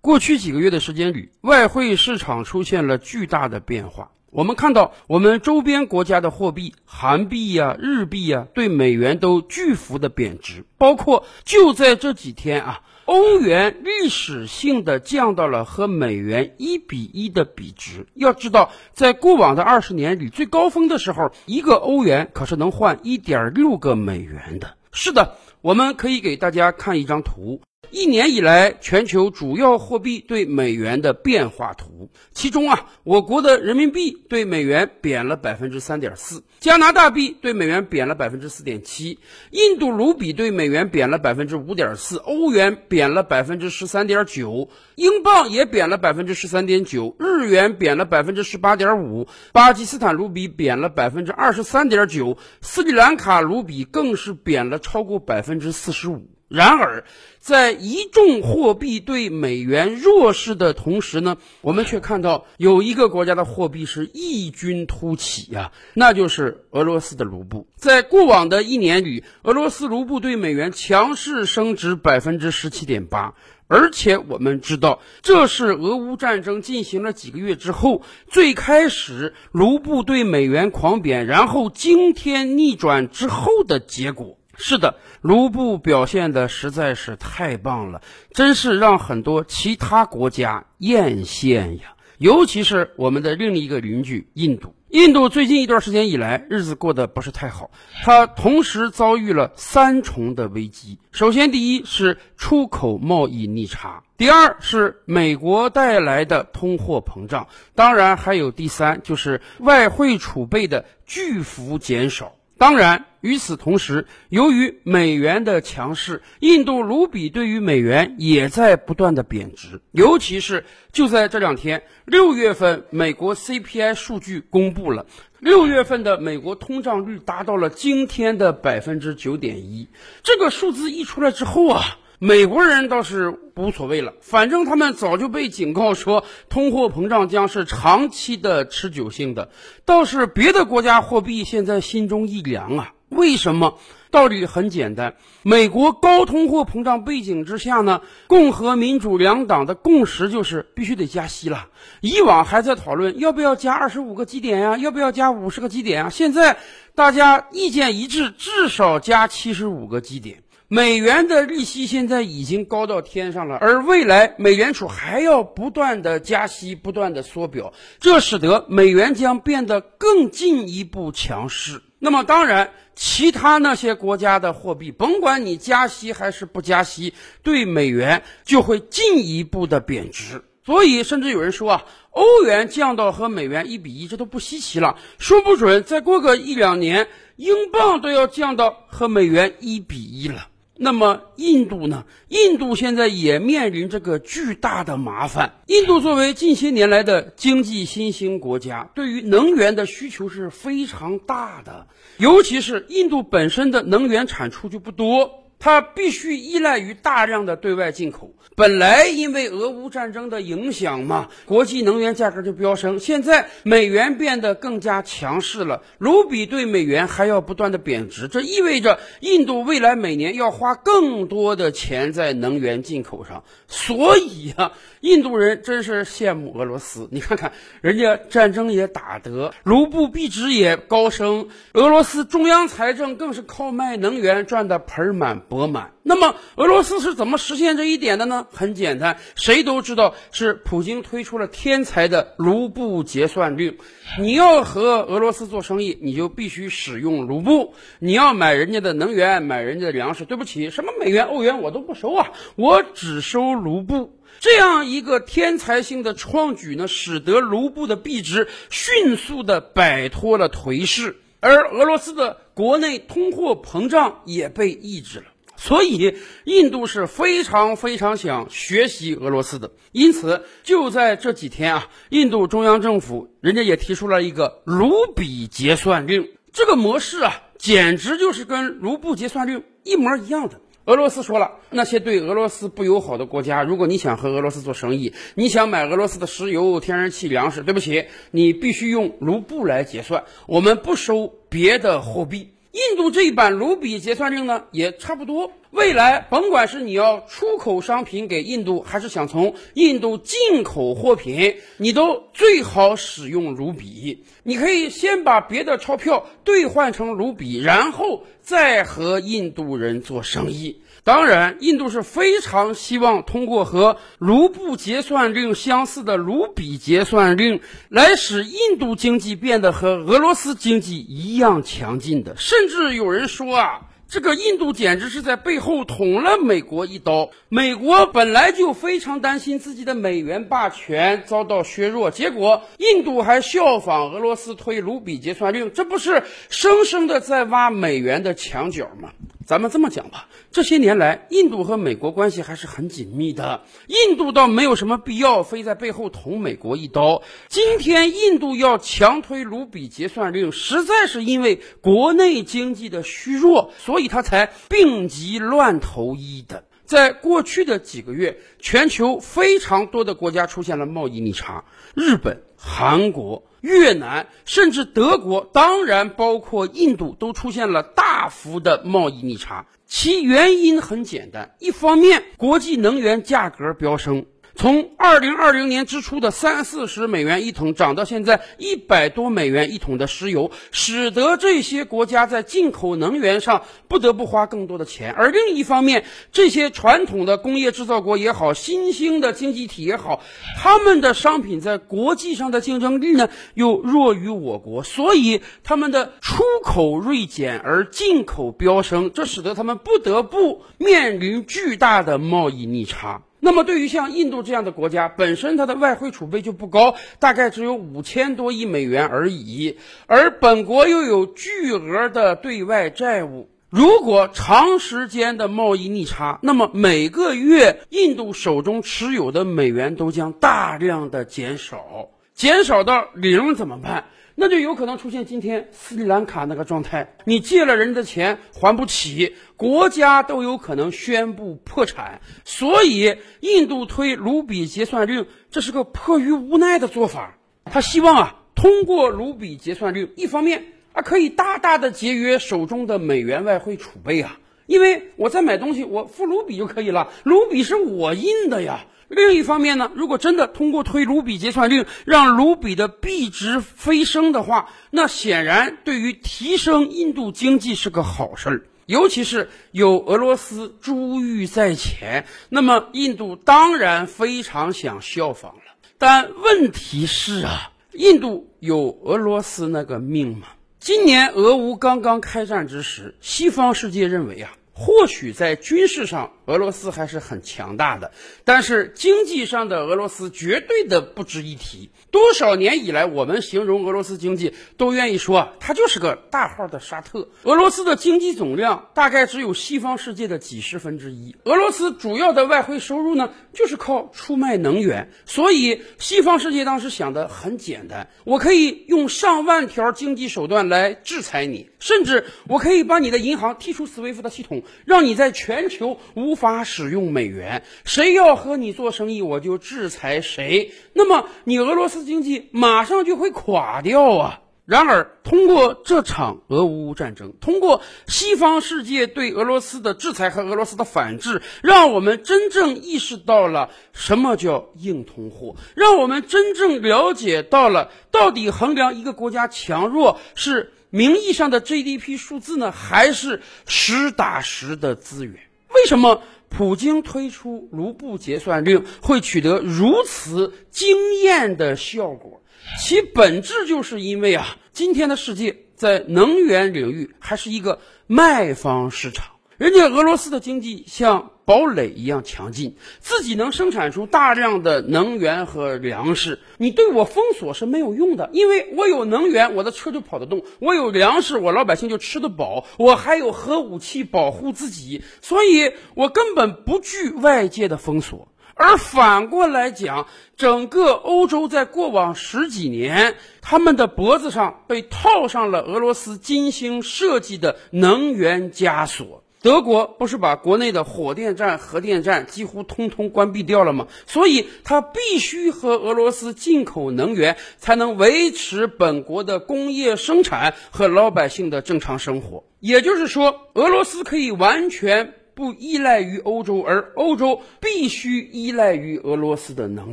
过去几个月的时间里，外汇市场出现了巨大的变化。我们看到，我们周边国家的货币，韩币呀、日币呀，对美元都巨幅的贬值。包括就在这几天啊，欧元历史性的降到了和美元一比一的比值。要知道，在过往的二十年里，最高峰的时候，一个欧元可是能换一点六个美元的。是的，我们可以给大家看一张图。一年以来，全球主要货币对美元的变化图，其中啊，我国的人民币对美元贬了百分之三点四，加拿大币对美元贬了百分之四点七，印度卢比对美元贬了百分之五点四，欧元贬了百分之十三点九，英镑也贬了百分之十三点九，日元贬了百分之十八点五，巴基斯坦卢比贬了百分之二十三点九，斯里兰卡卢比更是贬了超过百分之四十五。然而，在一众货币对美元弱势的同时呢，我们却看到有一个国家的货币是异军突起呀，那就是俄罗斯的卢布。在过往的一年里，俄罗斯卢布对美元强势升值百分之十七点八，而且我们知道，这是俄乌战争进行了几个月之后，最开始卢布对美元狂贬，然后惊天逆转之后的结果。是的，卢布表现的实在是太棒了，真是让很多其他国家艳羡呀。尤其是我们的另一个邻居印度，印度最近一段时间以来日子过得不是太好，它同时遭遇了三重的危机。首先，第一是出口贸易逆差，第二是美国带来的通货膨胀，当然还有第三就是外汇储备的巨幅减少。当然，与此同时，由于美元的强势，印度卢比对于美元也在不断的贬值。尤其是就在这两天，六月份美国 CPI 数据公布了，六月份的美国通胀率达到了惊天的百分之九点一。这个数字一出来之后啊。美国人倒是无所谓了，反正他们早就被警告说通货膨胀将是长期的、持久性的。倒是别的国家货币现在心中一凉啊，为什么？道理很简单，美国高通货膨胀背景之下呢，共和民主两党的共识就是必须得加息了。以往还在讨论要不要加二十五个基点呀，要不要加五十个基点啊，现在大家意见一致，至少加七十五个基点。美元的利息现在已经高到天上了，而未来美联储还要不断的加息，不断的缩表，这使得美元将变得更进一步强势。那么，当然，其他那些国家的货币，甭管你加息还是不加息，对美元就会进一步的贬值。所以，甚至有人说啊，欧元降到和美元一比一，这都不稀奇了。说不准再过个一两年，英镑都要降到和美元一比一了。那么印度呢？印度现在也面临这个巨大的麻烦。印度作为近些年来的经济新兴国家，对于能源的需求是非常大的，尤其是印度本身的能源产出就不多。它必须依赖于大量的对外进口。本来因为俄乌战争的影响嘛，国际能源价格就飙升。现在美元变得更加强势了，卢比对美元还要不断的贬值，这意味着印度未来每年要花更多的钱在能源进口上。所以啊，印度人真是羡慕俄罗斯。你看看人家战争也打得，卢布币值也高升，俄罗斯中央财政更是靠卖能源赚得盆满。钵满。那么俄罗斯是怎么实现这一点的呢？很简单，谁都知道是普京推出了天才的卢布结算令。你要和俄罗斯做生意，你就必须使用卢布。你要买人家的能源，买人家的粮食，对不起，什么美元、欧元我都不收啊，我只收卢布。这样一个天才性的创举呢，使得卢布的币值迅速的摆脱了颓势。而俄罗斯的国内通货膨胀也被抑制了，所以印度是非常非常想学习俄罗斯的。因此，就在这几天啊，印度中央政府人家也提出了一个卢比结算令，这个模式啊，简直就是跟卢布结算令一模一样的。俄罗斯说了，那些对俄罗斯不友好的国家，如果你想和俄罗斯做生意，你想买俄罗斯的石油、天然气、粮食，对不起，你必须用卢布来结算，我们不收别的货币。印度这一版卢比结算令呢，也差不多。未来甭管是你要出口商品给印度，还是想从印度进口货品，你都最好使用卢比。你可以先把别的钞票兑换成卢比，然后再和印度人做生意。当然，印度是非常希望通过和卢布结算令相似的卢比结算令，来使印度经济变得和俄罗斯经济一样强劲的。甚至有人说啊。这个印度简直是在背后捅了美国一刀。美国本来就非常担心自己的美元霸权遭到削弱，结果印度还效仿俄罗斯推卢比结算令，这不是生生的在挖美元的墙角吗？咱们这么讲吧，这些年来，印度和美国关系还是很紧密的。印度倒没有什么必要非在背后捅美国一刀。今天，印度要强推卢比结算令，实在是因为国内经济的虚弱，所以他才病急乱投医的。在过去的几个月，全球非常多的国家出现了贸易逆差，日本、韩国。越南甚至德国，当然包括印度，都出现了大幅的贸易逆差。其原因很简单，一方面国际能源价格飙升。从二零二零年之初的三四十美元一桶涨到现在一百多美元一桶的石油，使得这些国家在进口能源上不得不花更多的钱。而另一方面，这些传统的工业制造国也好，新兴的经济体也好，他们的商品在国际上的竞争力呢又弱于我国，所以他们的出口锐减而进口飙升，这使得他们不得不面临巨大的贸易逆差。那么，对于像印度这样的国家，本身它的外汇储备就不高，大概只有五千多亿美元而已，而本国又有巨额的对外债务。如果长时间的贸易逆差，那么每个月印度手中持有的美元都将大量的减少，减少到零怎么办？那就有可能出现今天斯里兰卡那个状态，你借了人的钱还不起，国家都有可能宣布破产。所以，印度推卢比结算令，这是个迫于无奈的做法。他希望啊，通过卢比结算令，一方面啊可以大大的节约手中的美元外汇储备啊，因为我在买东西我付卢比就可以了，卢比是我印的呀。另一方面呢，如果真的通过推卢比结算令让卢比的币值飞升的话，那显然对于提升印度经济是个好事儿。尤其是有俄罗斯珠玉在前，那么印度当然非常想效仿了。但问题是啊，印度有俄罗斯那个命吗？今年俄乌刚刚开战之时，西方世界认为啊。或许在军事上，俄罗斯还是很强大的，但是经济上的俄罗斯绝对的不值一提。多少年以来，我们形容俄罗斯经济都愿意说，它就是个大号的沙特。俄罗斯的经济总量大概只有西方世界的几十分之一。俄罗斯主要的外汇收入呢，就是靠出卖能源。所以，西方世界当时想的很简单：我可以用上万条经济手段来制裁你，甚至我可以把你的银行踢出 SWIFT 的系统。让你在全球无法使用美元，谁要和你做生意，我就制裁谁。那么你俄罗斯经济马上就会垮掉啊！然而，通过这场俄乌战争，通过西方世界对俄罗斯的制裁和俄罗斯的反制，让我们真正意识到了什么叫硬通货，让我们真正了解到了到底衡量一个国家强弱是。名义上的 GDP 数字呢，还是实打实的资源？为什么普京推出卢布结算令会取得如此惊艳的效果？其本质就是因为啊，今天的世界在能源领域还是一个卖方市场。人家俄罗斯的经济像堡垒一样强劲，自己能生产出大量的能源和粮食。你对我封锁是没有用的，因为我有能源，我的车就跑得动；我有粮食，我老百姓就吃得饱；我还有核武器保护自己，所以我根本不惧外界的封锁。而反过来讲，整个欧洲在过往十几年，他们的脖子上被套上了俄罗斯精心设计的能源枷锁。德国不是把国内的火电站、核电站几乎通通关闭掉了吗？所以它必须和俄罗斯进口能源，才能维持本国的工业生产和老百姓的正常生活。也就是说，俄罗斯可以完全不依赖于欧洲，而欧洲必须依赖于俄罗斯的能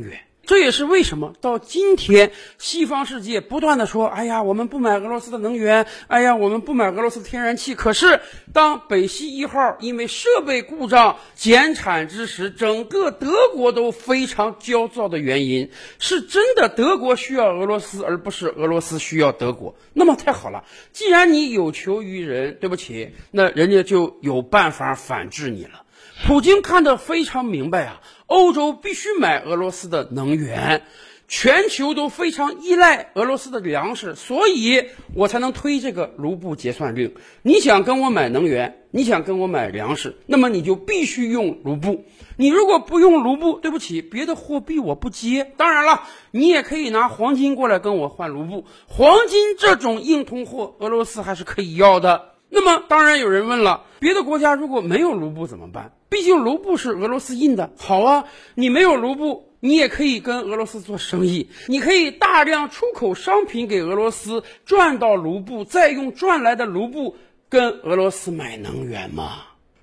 源。这也是为什么到今天，西方世界不断的说：“哎呀，我们不买俄罗斯的能源，哎呀，我们不买俄罗斯的天然气。”可是，当北溪一号因为设备故障减产之时，整个德国都非常焦躁的原因，是真的德国需要俄罗斯，而不是俄罗斯需要德国。那么太好了，既然你有求于人，对不起，那人家就有办法反制你了。普京看得非常明白啊。欧洲必须买俄罗斯的能源，全球都非常依赖俄罗斯的粮食，所以我才能推这个卢布结算令。你想跟我买能源，你想跟我买粮食，那么你就必须用卢布。你如果不用卢布，对不起，别的货币我不接。当然了，你也可以拿黄金过来跟我换卢布，黄金这种硬通货，俄罗斯还是可以要的。那么，当然有人问了，别的国家如果没有卢布怎么办？毕竟卢布是俄罗斯印的。好啊，你没有卢布，你也可以跟俄罗斯做生意，你可以大量出口商品给俄罗斯，赚到卢布，再用赚来的卢布跟俄罗斯买能源嘛。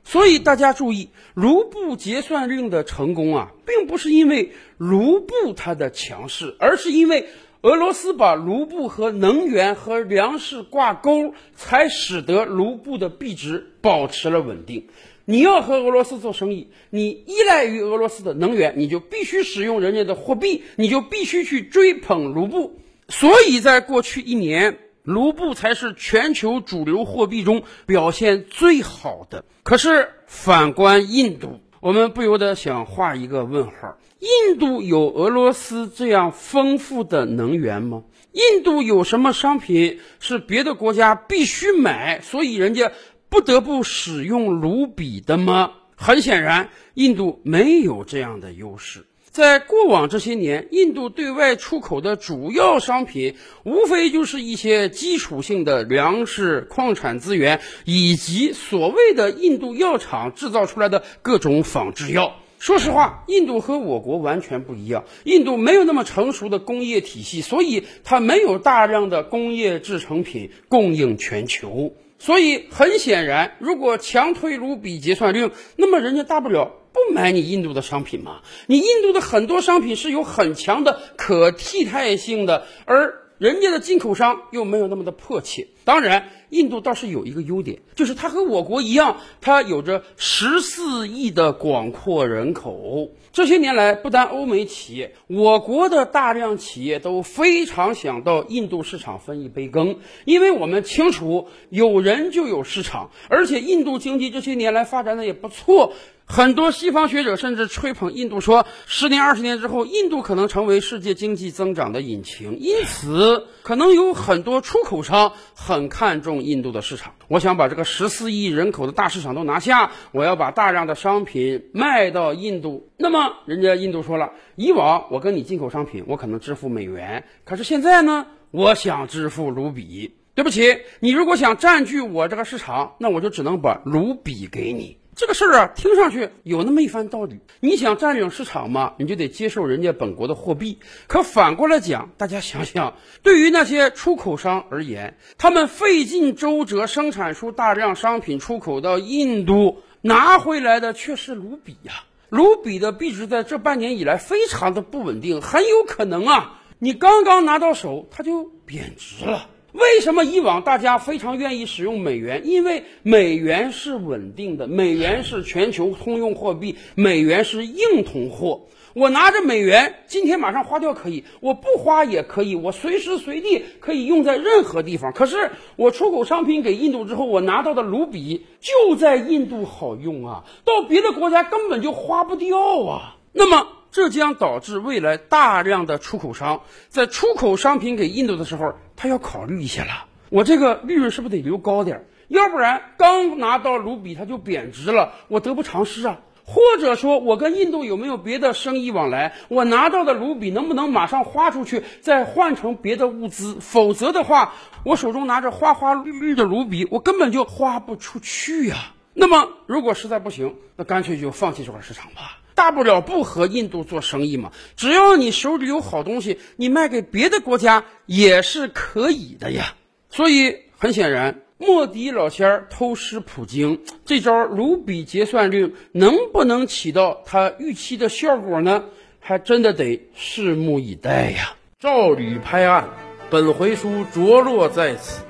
所以大家注意，卢布结算令的成功啊，并不是因为卢布它的强势，而是因为。俄罗斯把卢布和能源和粮食挂钩，才使得卢布的币值保持了稳定。你要和俄罗斯做生意，你依赖于俄罗斯的能源，你就必须使用人家的货币，你就必须去追捧卢布。所以在过去一年，卢布才是全球主流货币中表现最好的。可是反观印度，我们不由得想画一个问号。印度有俄罗斯这样丰富的能源吗？印度有什么商品是别的国家必须买，所以人家不得不使用卢比的吗？很显然，印度没有这样的优势。在过往这些年，印度对外出口的主要商品，无非就是一些基础性的粮食、矿产资源，以及所谓的印度药厂制造出来的各种仿制药。说实话，印度和我国完全不一样。印度没有那么成熟的工业体系，所以它没有大量的工业制成品供应全球。所以很显然，如果强推卢比结算令，那么人家大不了不买你印度的商品吗。你印度的很多商品是有很强的可替代性的，而。人家的进口商又没有那么的迫切。当然，印度倒是有一个优点，就是它和我国一样，它有着十四亿的广阔人口。这些年来，不单欧美企业，我国的大量企业都非常想到印度市场分一杯羹，因为我们清楚，有人就有市场，而且印度经济这些年来发展的也不错。很多西方学者甚至吹捧印度，说十年、二十年之后，印度可能成为世界经济增长的引擎。因此，可能有很多出口商很看重印度的市场。我想把这个十四亿人口的大市场都拿下，我要把大量的商品卖到印度。那么，人家印度说了，以往我跟你进口商品，我可能支付美元，可是现在呢，我想支付卢比。对不起，你如果想占据我这个市场，那我就只能把卢比给你。这个事儿啊，听上去有那么一番道理。你想占领市场嘛，你就得接受人家本国的货币。可反过来讲，大家想想，对于那些出口商而言，他们费尽周折生产出大量商品出口到印度，拿回来的却是卢比呀。卢比的币值在这半年以来非常的不稳定，很有可能啊，你刚刚拿到手，它就贬值了。为什么以往大家非常愿意使用美元？因为美元是稳定的，美元是全球通用货币，美元是硬通货。我拿着美元，今天马上花掉可以，我不花也可以，我随时随地可以用在任何地方。可是我出口商品给印度之后，我拿到的卢比就在印度好用啊，到别的国家根本就花不掉啊。那么。这将导致未来大量的出口商在出口商品给印度的时候，他要考虑一下了。我这个利润是不是得留高点？要不然刚拿到卢比它就贬值了，我得不偿失啊。或者说我跟印度有没有别的生意往来？我拿到的卢比能不能马上花出去，再换成别的物资？否则的话，我手中拿着花花绿绿的卢比，我根本就花不出去呀。那么如果实在不行，那干脆就放弃这块市场吧。大不了不和印度做生意嘛，只要你手里有好东西，你卖给别的国家也是可以的呀。所以很显然，莫迪老仙儿偷师普京这招如比结算令能不能起到他预期的效果呢？还真的得拭目以待呀。照吕拍案，本回书着落在此。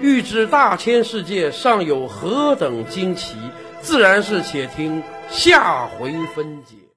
欲知大千世界尚有何等惊奇，自然是且听下回分解。